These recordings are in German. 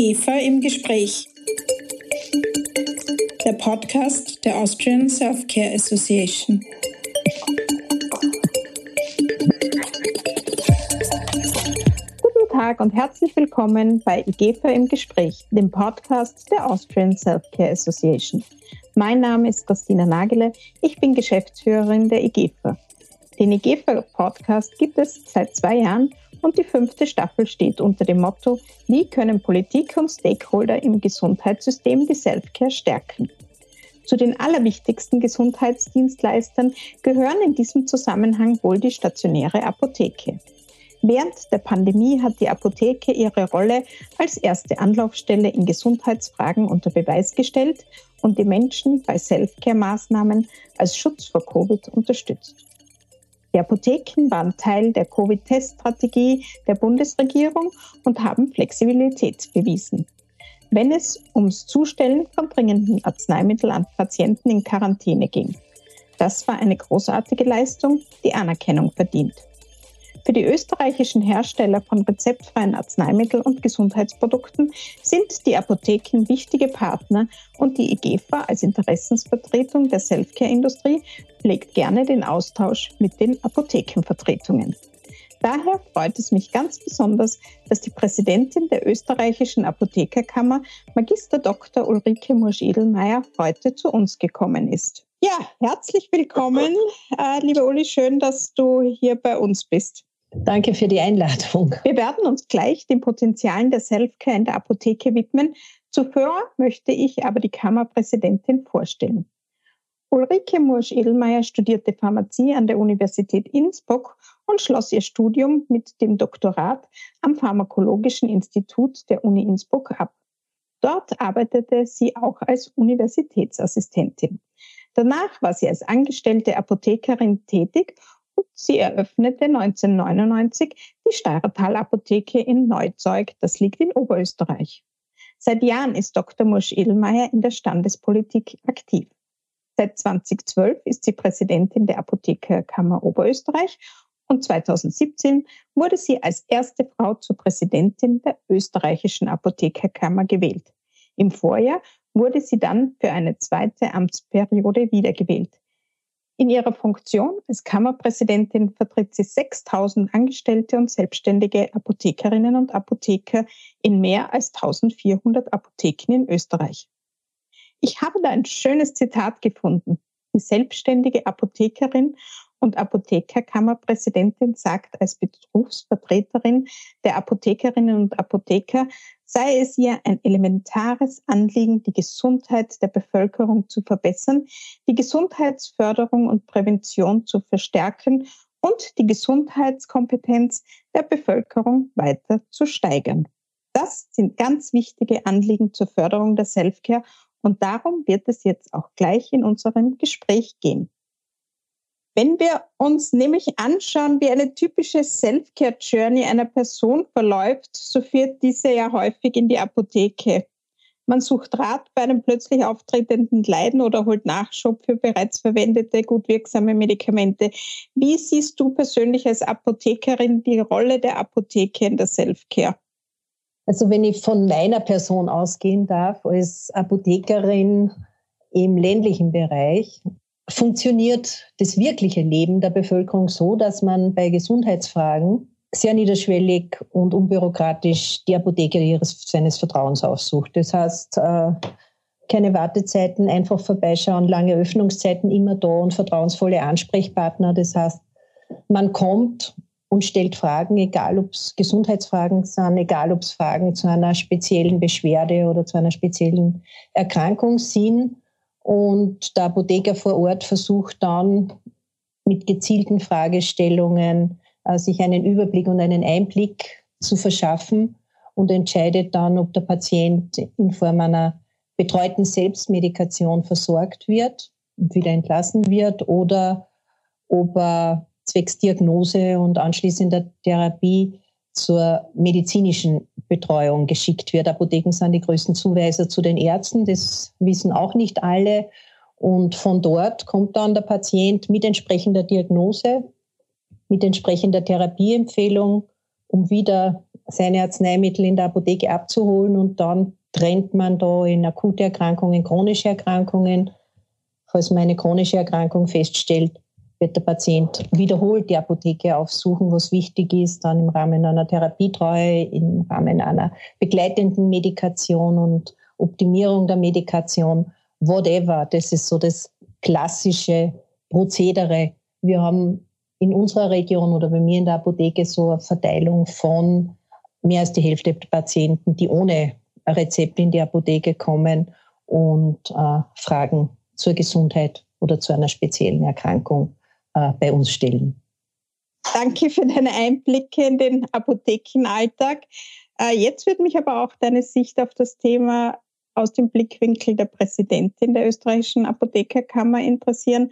IGEFA im Gespräch. Der Podcast der Austrian Self-Care Association. Guten Tag und herzlich willkommen bei IGEFA im Gespräch, dem Podcast der Austrian Self-Care Association. Mein Name ist Christina Nagele, ich bin Geschäftsführerin der IGEFA. Den IGEFA-Podcast gibt es seit zwei Jahren und die fünfte Staffel steht unter dem Motto, wie können Politik und Stakeholder im Gesundheitssystem die Selfcare stärken? Zu den allerwichtigsten Gesundheitsdienstleistern gehören in diesem Zusammenhang wohl die stationäre Apotheke. Während der Pandemie hat die Apotheke ihre Rolle als erste Anlaufstelle in Gesundheitsfragen unter Beweis gestellt und die Menschen bei Selfcare-Maßnahmen als Schutz vor Covid unterstützt. Die Apotheken waren Teil der Covid-Teststrategie der Bundesregierung und haben Flexibilität bewiesen. Wenn es ums Zustellen von dringenden Arzneimitteln an Patienten in Quarantäne ging. Das war eine großartige Leistung, die Anerkennung verdient. Für die österreichischen Hersteller von rezeptfreien Arzneimitteln und Gesundheitsprodukten sind die Apotheken wichtige Partner und die IGEFA als Interessensvertretung der Selfcare-Industrie pflegt gerne den Austausch mit den Apothekenvertretungen. Daher freut es mich ganz besonders, dass die Präsidentin der österreichischen Apothekerkammer, Magister Dr. Ulrike Mursch-Edelmeier, heute zu uns gekommen ist. Ja, herzlich willkommen, äh, liebe Uli, schön, dass du hier bei uns bist. Danke für die Einladung. Wir werden uns gleich den Potenzialen der Selfcare in der Apotheke widmen. Zuvor möchte ich aber die Kammerpräsidentin vorstellen. Ulrike Mursch-Edelmeier studierte Pharmazie an der Universität Innsbruck und schloss ihr Studium mit dem Doktorat am Pharmakologischen Institut der Uni Innsbruck ab. Dort arbeitete sie auch als Universitätsassistentin. Danach war sie als angestellte Apothekerin tätig Sie eröffnete 1999 die Steirertal Apotheke in Neuzeug, das liegt in Oberösterreich. Seit Jahren ist Dr. Mursch-Edelmeier in der Standespolitik aktiv. Seit 2012 ist sie Präsidentin der Apothekerkammer Oberösterreich und 2017 wurde sie als erste Frau zur Präsidentin der österreichischen Apothekerkammer gewählt. Im Vorjahr wurde sie dann für eine zweite Amtsperiode wiedergewählt. In ihrer Funktion als Kammerpräsidentin vertritt sie 6000 Angestellte und selbstständige Apothekerinnen und Apotheker in mehr als 1400 Apotheken in Österreich. Ich habe da ein schönes Zitat gefunden. Die selbstständige Apothekerin und Apothekerkammerpräsidentin sagt als Berufsvertreterin der Apothekerinnen und Apotheker, sei es ihr ein elementares Anliegen, die Gesundheit der Bevölkerung zu verbessern, die Gesundheitsförderung und Prävention zu verstärken und die Gesundheitskompetenz der Bevölkerung weiter zu steigern. Das sind ganz wichtige Anliegen zur Förderung der Selfcare und darum wird es jetzt auch gleich in unserem Gespräch gehen. Wenn wir uns nämlich anschauen, wie eine typische Self-Care-Journey einer Person verläuft, so führt diese ja häufig in die Apotheke. Man sucht Rat bei einem plötzlich auftretenden Leiden oder holt Nachschub für bereits verwendete, gut wirksame Medikamente. Wie siehst du persönlich als Apothekerin die Rolle der Apotheke in der Self-Care? Also wenn ich von meiner Person ausgehen darf, als Apothekerin im ländlichen Bereich, funktioniert das wirkliche Leben der Bevölkerung so, dass man bei Gesundheitsfragen sehr niederschwellig und unbürokratisch die Apotheke ihres, seines Vertrauens aufsucht. Das heißt, äh, keine Wartezeiten, einfach vorbeischauen, lange Öffnungszeiten immer da und vertrauensvolle Ansprechpartner. Das heißt, man kommt und stellt Fragen, egal ob es Gesundheitsfragen sind, egal ob es Fragen zu einer speziellen Beschwerde oder zu einer speziellen Erkrankung sind. Und der Apotheker vor Ort versucht dann mit gezielten Fragestellungen äh, sich einen Überblick und einen Einblick zu verschaffen und entscheidet dann, ob der Patient in Form einer betreuten Selbstmedikation versorgt wird und wieder entlassen wird oder ob er zwecks Diagnose und anschließender Therapie zur medizinischen Betreuung geschickt wird. Apotheken sind die größten Zuweiser zu den Ärzten, das wissen auch nicht alle. Und von dort kommt dann der Patient mit entsprechender Diagnose, mit entsprechender Therapieempfehlung um wieder seine Arzneimittel in der Apotheke abzuholen und dann trennt man da in akute Erkrankungen, chronische Erkrankungen. Falls man eine chronische Erkrankung feststellt, wird der Patient wiederholt die Apotheke aufsuchen, was wichtig ist, dann im Rahmen einer Therapietreue, im Rahmen einer begleitenden Medikation und Optimierung der Medikation, whatever. Das ist so das klassische Prozedere. Wir haben in unserer Region oder bei mir in der Apotheke so eine Verteilung von mehr als die Hälfte der Patienten, die ohne Rezept in die Apotheke kommen und äh, Fragen zur Gesundheit oder zu einer speziellen Erkrankung äh, bei uns stellen. Danke für deine Einblicke in den Apothekenalltag. Äh, jetzt würde mich aber auch deine Sicht auf das Thema aus dem Blickwinkel der Präsidentin der österreichischen Apothekerkammer interessieren.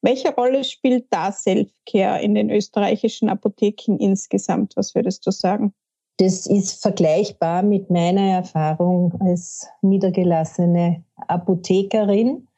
Welche Rolle spielt da Selfcare in den österreichischen Apotheken insgesamt? Was würdest du sagen? Das ist vergleichbar mit meiner Erfahrung als niedergelassene Apothekerin.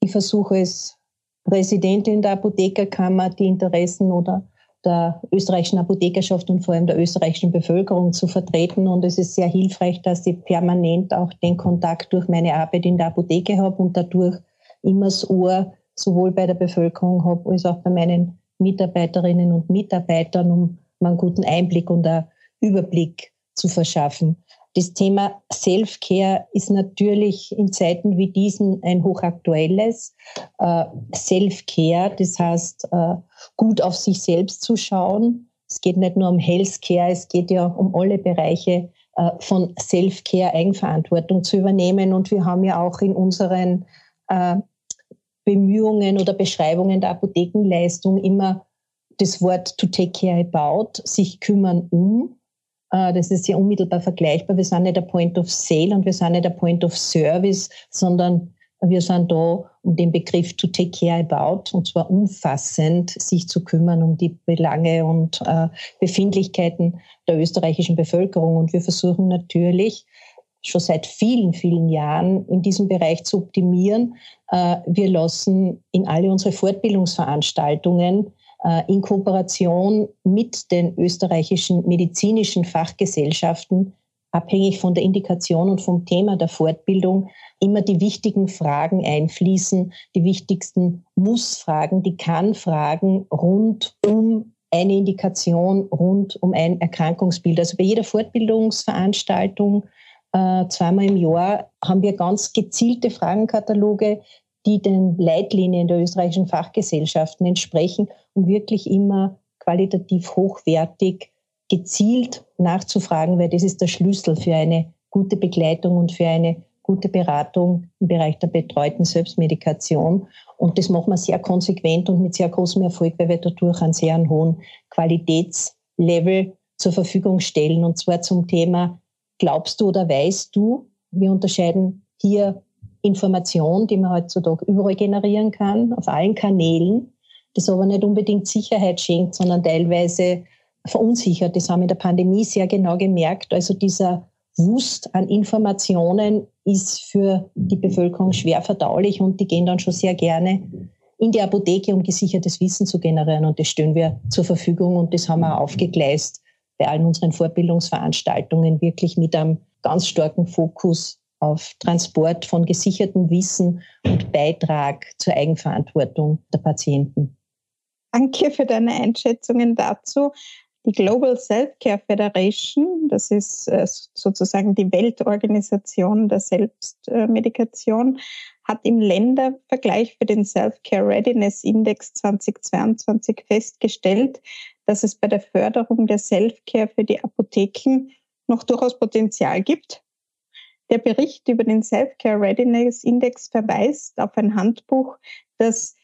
Ich versuche es Präsidentin der Apothekerkammer die Interessen oder der österreichischen Apothekerschaft und vor allem der österreichischen Bevölkerung zu vertreten. Und es ist sehr hilfreich, dass ich permanent auch den Kontakt durch meine Arbeit in der Apotheke habe und dadurch immer das Ohr sowohl bei der Bevölkerung habe als auch bei meinen Mitarbeiterinnen und Mitarbeitern, um einen guten Einblick und einen Überblick zu verschaffen. Das Thema Self-Care ist natürlich in Zeiten wie diesen ein hochaktuelles. Äh, Self-Care, das heißt, äh, gut auf sich selbst zu schauen. Es geht nicht nur um Health-Care, es geht ja um alle Bereiche äh, von Self-Care, Eigenverantwortung zu übernehmen. Und wir haben ja auch in unseren Bemühungen oder Beschreibungen der Apothekenleistung immer das Wort to take care about, sich kümmern um. Äh, das ist ja unmittelbar vergleichbar. Wir sind nicht der Point of Sale und wir sind nicht der Point of Service, sondern wir sind da, um den Begriff to take care about, und zwar umfassend, sich zu kümmern um die Belange und äh, Befindlichkeiten der österreichischen Bevölkerung. Und wir versuchen natürlich schon seit vielen, vielen Jahren in diesem Bereich zu optimieren. Äh, wir lassen in alle unsere Fortbildungsveranstaltungen in Kooperation mit den österreichischen medizinischen Fachgesellschaften, abhängig von der Indikation und vom Thema der Fortbildung, immer die wichtigen Fragen einfließen, die wichtigsten Muss-Fragen, die Kann-Fragen rund um eine Indikation, rund um ein Erkrankungsbild. Also bei jeder Fortbildungsveranstaltung äh, zweimal im Jahr haben wir ganz gezielte Fragenkataloge, die den Leitlinien der österreichischen Fachgesellschaften entsprechen, um wirklich immer qualitativ hochwertig gezielt nachzufragen, weil das ist der Schlüssel für eine gute Begleitung und für eine gute Beratung im Bereich der betreuten Selbstmedikation. Und das machen wir sehr konsequent und mit sehr großem Erfolg, weil wir dadurch einen sehr hohen Qualitätslevel zur Verfügung stellen. Und zwar zum Thema, glaubst du oder weißt du? Wir unterscheiden hier Information, die man heutzutage überall generieren kann, auf allen Kanälen, das aber nicht unbedingt Sicherheit schenkt, sondern teilweise verunsichert. Das haben wir in der Pandemie sehr genau gemerkt. Also dieser Wust an Informationen ist für die Bevölkerung schwer verdaulich und die gehen dann schon sehr gerne in die Apotheke, um gesichertes Wissen zu generieren. Und das stellen wir zur Verfügung und das haben wir aufgegleist bei allen unseren Fortbildungsveranstaltungen wirklich mit einem ganz starken Fokus auf Transport von gesichertem Wissen und Beitrag zur Eigenverantwortung der Patienten. Danke für deine Einschätzungen dazu. Die Global Self-Care Federation, das ist äh, sozusagen die Weltorganisation der Selbstmedikation, hat im Ländervergleich für den Self-Care Readiness Index 2022 festgestellt, dass es bei der Förderung der Self-Care für die Apotheken noch durchaus Potenzial gibt. Der Bericht über den Self-Care Readiness Index verweist auf ein Handbuch das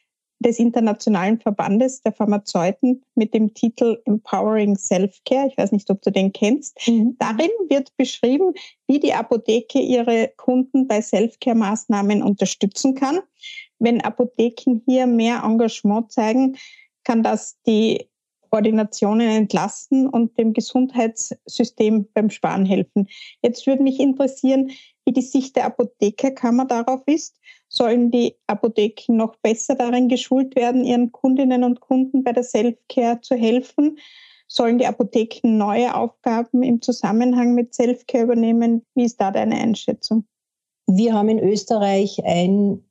des Internationalen Verbandes der Pharmazeuten mit dem Titel Empowering Self-Care. Ich weiß nicht, ob du den kennst. Mhm. Darin wird beschrieben, wie die Apotheke ihre Kunden bei Self-Care-Maßnahmen unterstützen kann. Wenn Apotheken hier mehr Engagement zeigen, kann das die Ordinationen entlasten und dem Gesundheitssystem beim Sparen helfen. Jetzt würde mich interessieren, wie die Sicht der Apothekerkammer darauf ist. Sollen die Apotheken noch besser darin geschult werden, ihren Kundinnen und Kunden bei der Self-Care zu helfen? Sollen die Apotheken neue Aufgaben im Zusammenhang mit Selfcare übernehmen? Wie ist da deine Einschätzung? Wir haben in Österreich ein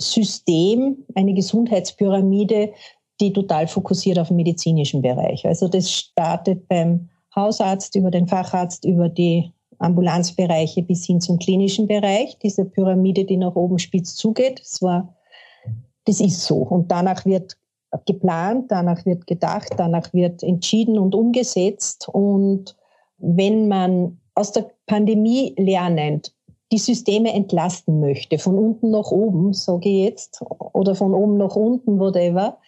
System, eine Gesundheitspyramide, die total fokussiert auf den medizinischen Bereich. Also das startet beim Hausarzt über den Facharzt, über die Ambulanzbereiche bis hin zum klinischen Bereich. Diese Pyramide, die nach oben spitz zugeht, das, war, das ist so. Und danach wird geplant, danach wird gedacht, danach wird entschieden und umgesetzt. Und wenn man aus der Pandemie lernend die Systeme entlasten möchte, von unten nach oben, sage ich jetzt, oder von oben nach unten, whatever,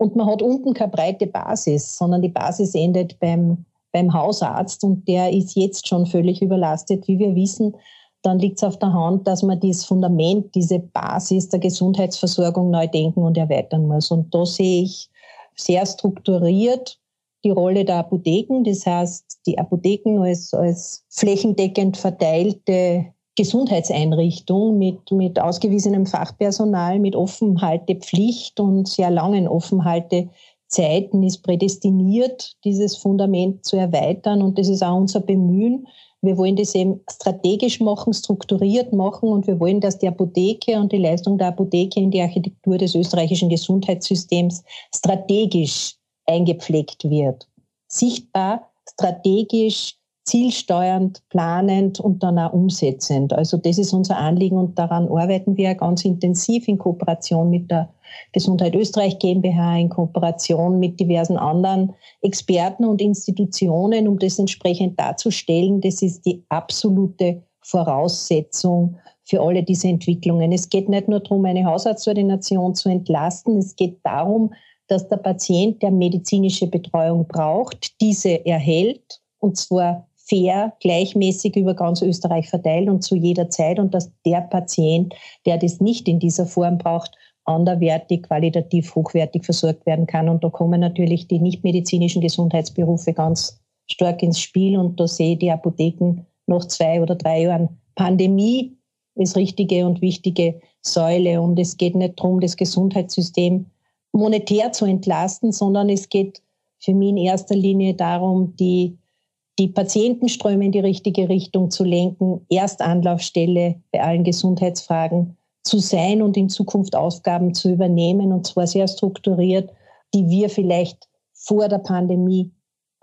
und man hat unten keine breite Basis, sondern die Basis endet beim, beim Hausarzt und der ist jetzt schon völlig überlastet, wie wir wissen, dann liegt es auf der Hand, dass man dieses Fundament, diese Basis der Gesundheitsversorgung neu denken und erweitern muss. Und da sehe ich sehr strukturiert die Rolle der Apotheken. Das heißt, die Apotheken als, als flächendeckend verteilte Gesundheitseinrichtung mit, mit ausgewiesenem Fachpersonal, mit Offenhaltepflicht und sehr langen Offenhaltezeiten ist prädestiniert, dieses Fundament zu erweitern. Und das ist auch unser Bemühen, wir wollen das eben strategisch machen, strukturiert machen und wir wollen, dass die Apotheke und die Leistung der Apotheke in die Architektur des österreichischen Gesundheitssystems strategisch eingepflegt wird. Sichtbar, strategisch, zielsteuernd, planend und dann auch umsetzend. Also das ist unser Anliegen und daran arbeiten wir ganz intensiv in Kooperation mit der Gesundheit Österreich GmbH, in Kooperation mit diversen anderen Experten und Institutionen, um das entsprechend darzustellen. Das ist die absolute Voraussetzung für alle diese Entwicklungen. Es geht nicht nur darum, eine Hausarztordination zu entlasten, es geht darum, dass der Patient, der medizinische Betreuung braucht, diese erhält und zwar fair, gleichmäßig über ganz Österreich verteilt und zu jeder Zeit und dass der Patient, der das nicht in dieser Form braucht, anderwertig, qualitativ hochwertig versorgt werden kann. Und da kommen natürlich die nichtmedizinischen Gesundheitsberufe ganz stark ins Spiel. Und da sehe ich die Apotheken nach zwei oder drei Jahren Pandemie als richtige und wichtige Säule. Und es geht nicht darum, das Gesundheitssystem monetär zu entlasten, sondern es geht für mich in erster Linie darum, die die Patientenströme in die richtige Richtung zu lenken, Erstanlaufstelle bei allen Gesundheitsfragen zu sein und in Zukunft Aufgaben zu übernehmen, und zwar sehr strukturiert, die wir vielleicht vor der Pandemie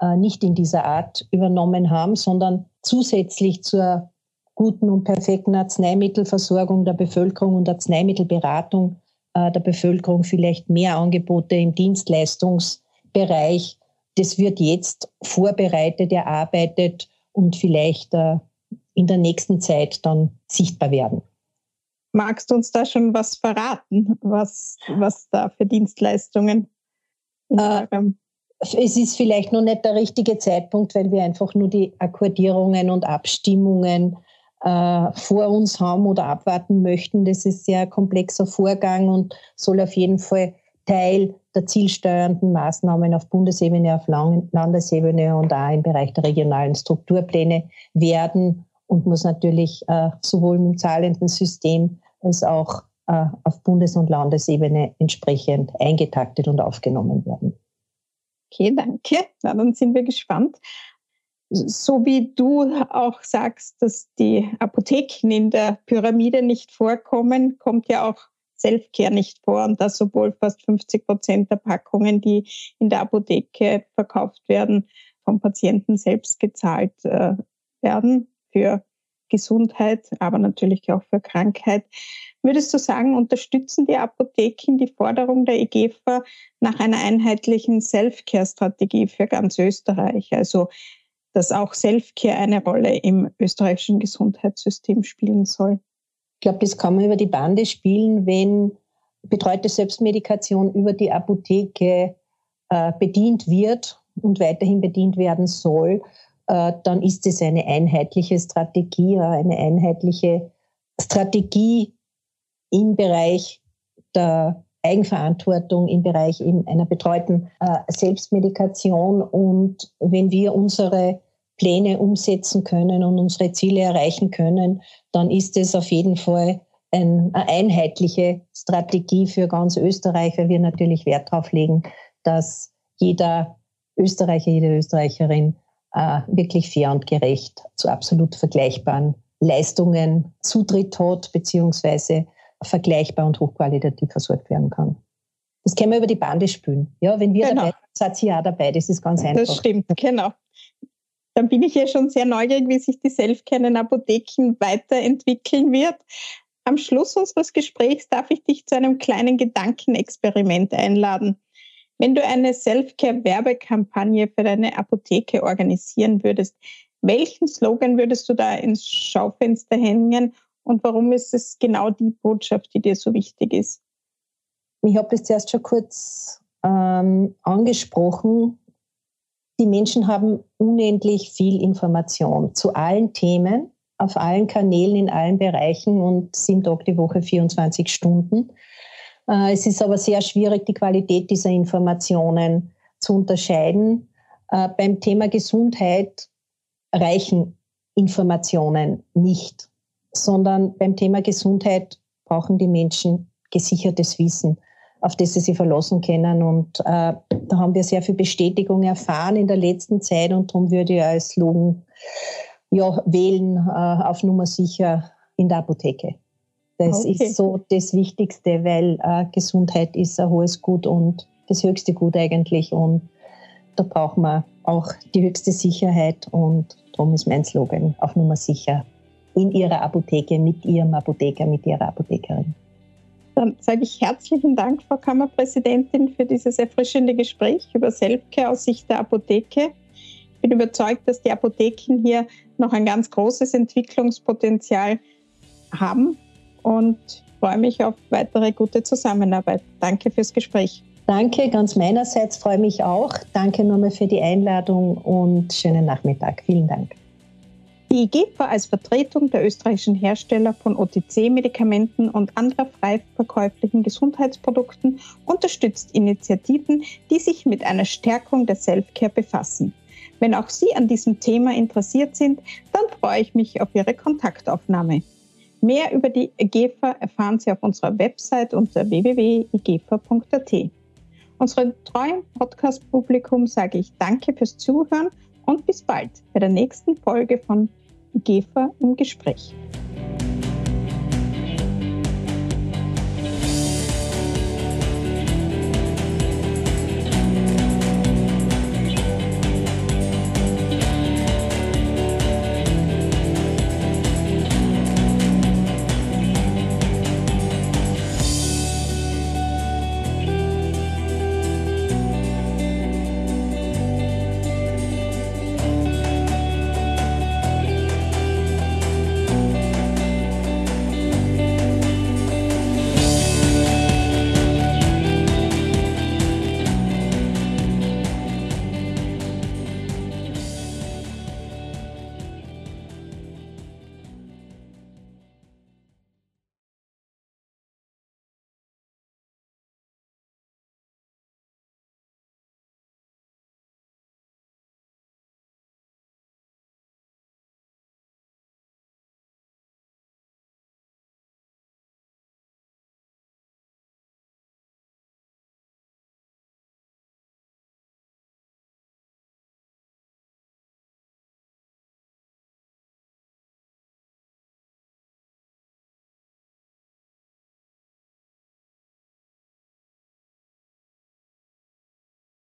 äh, nicht in dieser Art übernommen haben, sondern zusätzlich zur guten und perfekten Arzneimittelversorgung der Bevölkerung und Arzneimittelberatung äh, der Bevölkerung vielleicht mehr Angebote im Dienstleistungsbereich das wird jetzt vorbereitet, erarbeitet und vielleicht äh, in der nächsten Zeit dann sichtbar werden. Magst du uns da schon was verraten, was, was da für Dienstleistungen? Äh, es ist vielleicht noch nicht der richtige Zeitpunkt, weil wir einfach nur die Akkordierungen und Abstimmungen äh, vor uns haben oder abwarten möchten. Das ist ein sehr komplexer Vorgang und soll auf jeden Fall Teil der zielsteuernden Maßnahmen auf Bundesebene, auf Landesebene und auch im Bereich der regionalen Strukturpläne werden und muss natürlich äh, sowohl im zahlenden System als auch äh, auf Bundes- und Landesebene entsprechend eingetaktet und aufgenommen werden. Okay, danke. Na, dann sind wir gespannt. So wie du auch sagst, dass die Apotheken in der Pyramide nicht vorkommen, kommt ja auch Selfcare nicht vor und dass sowohl fast 50 Prozent der Packungen, die in der Apotheke verkauft werden, vom Patienten selbst gezahlt äh, werden für Gesundheit, aber natürlich auch für Krankheit. Würdest du sagen, unterstützen die Apotheken die Forderung der EGFA nach einer einheitlichen Self-Care-Strategie für ganz Österreich? Also, dass auch Self-Care eine Rolle im österreichischen Gesundheitssystem spielen soll? Ich glaube, das kann man über die Bande spielen, wenn betreute Selbstmedikation über die Apotheke äh, bedient wird und weiterhin bedient werden soll, äh, dann ist es eine einheitliche Strategie, eine einheitliche Strategie im Bereich der Eigenverantwortung, im Bereich einer betreuten äh, Selbstmedikation. Und wenn wir unsere Pläne umsetzen können und unsere Ziele erreichen können, dann ist es auf jeden Fall eine einheitliche Strategie für ganz Österreich, weil wir natürlich Wert darauf legen, dass jeder Österreicher, jede Österreicherin äh, wirklich fair und gerecht zu absolut vergleichbaren Leistungen Zutritt hat, beziehungsweise vergleichbar und hochqualitativ versorgt werden kann. Das können wir über die Bande spülen. Ja, wenn wir genau. dabei sind, seid ihr auch dabei. Das ist ganz einfach. Das stimmt, genau. Dann bin ich ja schon sehr neugierig, wie sich die Selfcare in Apotheken weiterentwickeln wird. Am Schluss unseres Gesprächs darf ich dich zu einem kleinen Gedankenexperiment einladen. Wenn du eine Selfcare-Werbekampagne für deine Apotheke organisieren würdest, welchen Slogan würdest du da ins Schaufenster hängen und warum ist es genau die Botschaft, die dir so wichtig ist? Ich habe das zuerst schon kurz ähm, angesprochen. Die Menschen haben unendlich viel Information zu allen Themen, auf allen Kanälen, in allen Bereichen und sieben Tage die Woche, 24 Stunden. Äh, es ist aber sehr schwierig, die Qualität dieser Informationen zu unterscheiden. Äh, beim Thema Gesundheit reichen Informationen nicht, sondern beim Thema Gesundheit brauchen die Menschen gesichertes Wissen, auf das sie sich verlassen können. Und äh, da haben wir sehr viel Bestätigung erfahren in der letzten Zeit und darum würde ich als Slogan ja, wählen äh, auf Nummer sicher in der Apotheke. Das okay. ist so das Wichtigste, weil äh, Gesundheit ist ein hohes Gut und das höchste Gut eigentlich. Und da braucht man auch die höchste Sicherheit und darum ist mein Slogan auf Nummer sicher in Ihrer Apotheke, mit Ihrem Apotheker, mit Ihrer Apothekerin. Dann sage ich herzlichen Dank, Frau Kammerpräsidentin, für dieses erfrischende Gespräch über Selfcare aus Sicht der Apotheke. Ich bin überzeugt, dass die Apotheken hier noch ein ganz großes Entwicklungspotenzial haben und freue mich auf weitere gute Zusammenarbeit. Danke fürs Gespräch. Danke, ganz meinerseits freue mich auch. Danke nochmal für die Einladung und schönen Nachmittag. Vielen Dank. Die IGEFA als Vertretung der österreichischen Hersteller von OTC-Medikamenten und anderer frei verkäuflichen Gesundheitsprodukten unterstützt Initiativen, die sich mit einer Stärkung der Selfcare befassen. Wenn auch Sie an diesem Thema interessiert sind, dann freue ich mich auf Ihre Kontaktaufnahme. Mehr über die IGEFA erfahren Sie auf unserer Website unter www.igefa.at. Unserem treuen Podcast-Publikum sage ich Danke fürs Zuhören und bis bald bei der nächsten Folge von IGEFA im Gespräch.